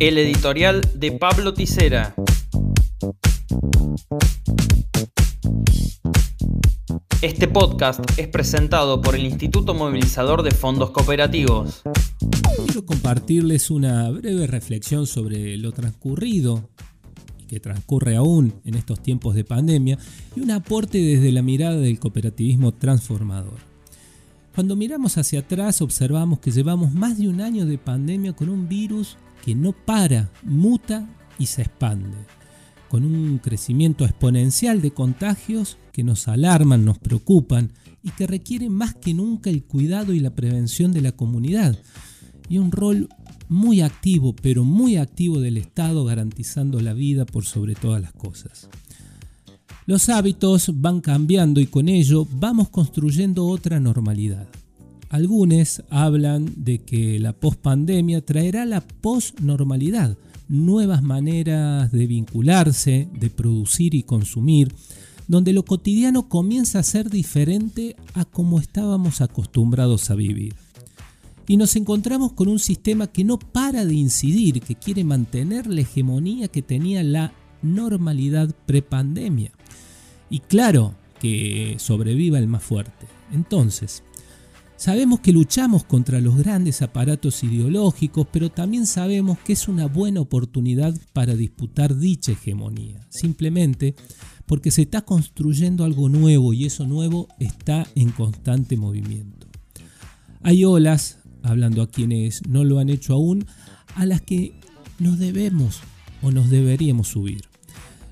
El editorial de Pablo Tisera. Este podcast es presentado por el Instituto Movilizador de Fondos Cooperativos. Quiero compartirles una breve reflexión sobre lo transcurrido y que transcurre aún en estos tiempos de pandemia y un aporte desde la mirada del cooperativismo transformador. Cuando miramos hacia atrás observamos que llevamos más de un año de pandemia con un virus que no para, muta y se expande, con un crecimiento exponencial de contagios que nos alarman, nos preocupan y que requieren más que nunca el cuidado y la prevención de la comunidad y un rol muy activo, pero muy activo del Estado garantizando la vida por sobre todas las cosas. Los hábitos van cambiando y con ello vamos construyendo otra normalidad. Algunos hablan de que la pospandemia traerá la posnormalidad, nuevas maneras de vincularse, de producir y consumir, donde lo cotidiano comienza a ser diferente a como estábamos acostumbrados a vivir. Y nos encontramos con un sistema que no para de incidir, que quiere mantener la hegemonía que tenía la normalidad prepandemia. Y claro, que sobreviva el más fuerte. Entonces, sabemos que luchamos contra los grandes aparatos ideológicos, pero también sabemos que es una buena oportunidad para disputar dicha hegemonía, simplemente porque se está construyendo algo nuevo y eso nuevo está en constante movimiento. Hay olas, hablando a quienes no lo han hecho aún, a las que nos debemos o nos deberíamos subir.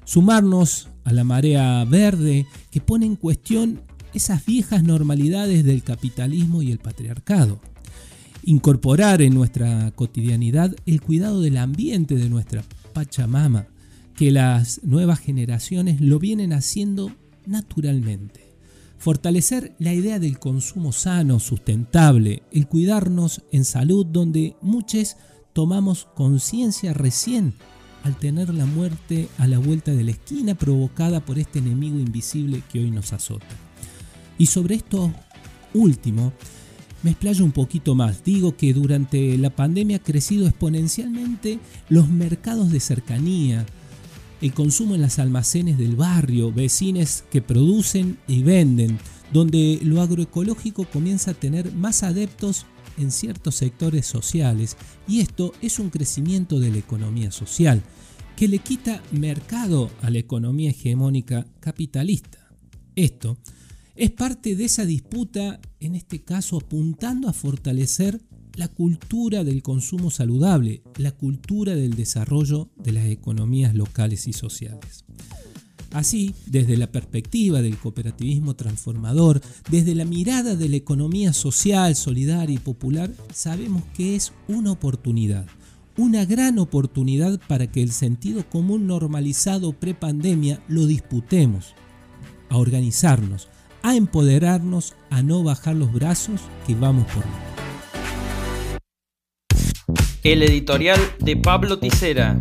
Sumarnos a la marea verde que pone en cuestión esas viejas normalidades del capitalismo y el patriarcado. Incorporar en nuestra cotidianidad el cuidado del ambiente de nuestra Pachamama, que las nuevas generaciones lo vienen haciendo naturalmente. Fortalecer la idea del consumo sano, sustentable, el cuidarnos en salud donde muchos tomamos conciencia recién al tener la muerte a la vuelta de la esquina provocada por este enemigo invisible que hoy nos azota. Y sobre esto último, me explayo un poquito más. Digo que durante la pandemia ha crecido exponencialmente los mercados de cercanía, el consumo en las almacenes del barrio, vecines que producen y venden, donde lo agroecológico comienza a tener más adeptos en ciertos sectores sociales y esto es un crecimiento de la economía social que le quita mercado a la economía hegemónica capitalista. Esto es parte de esa disputa, en este caso apuntando a fortalecer la cultura del consumo saludable, la cultura del desarrollo de las economías locales y sociales. Así, desde la perspectiva del cooperativismo transformador, desde la mirada de la economía social, solidaria y popular, sabemos que es una oportunidad, una gran oportunidad para que el sentido común normalizado prepandemia lo disputemos, a organizarnos, a empoderarnos, a no bajar los brazos que vamos por El editorial de Pablo Tisera.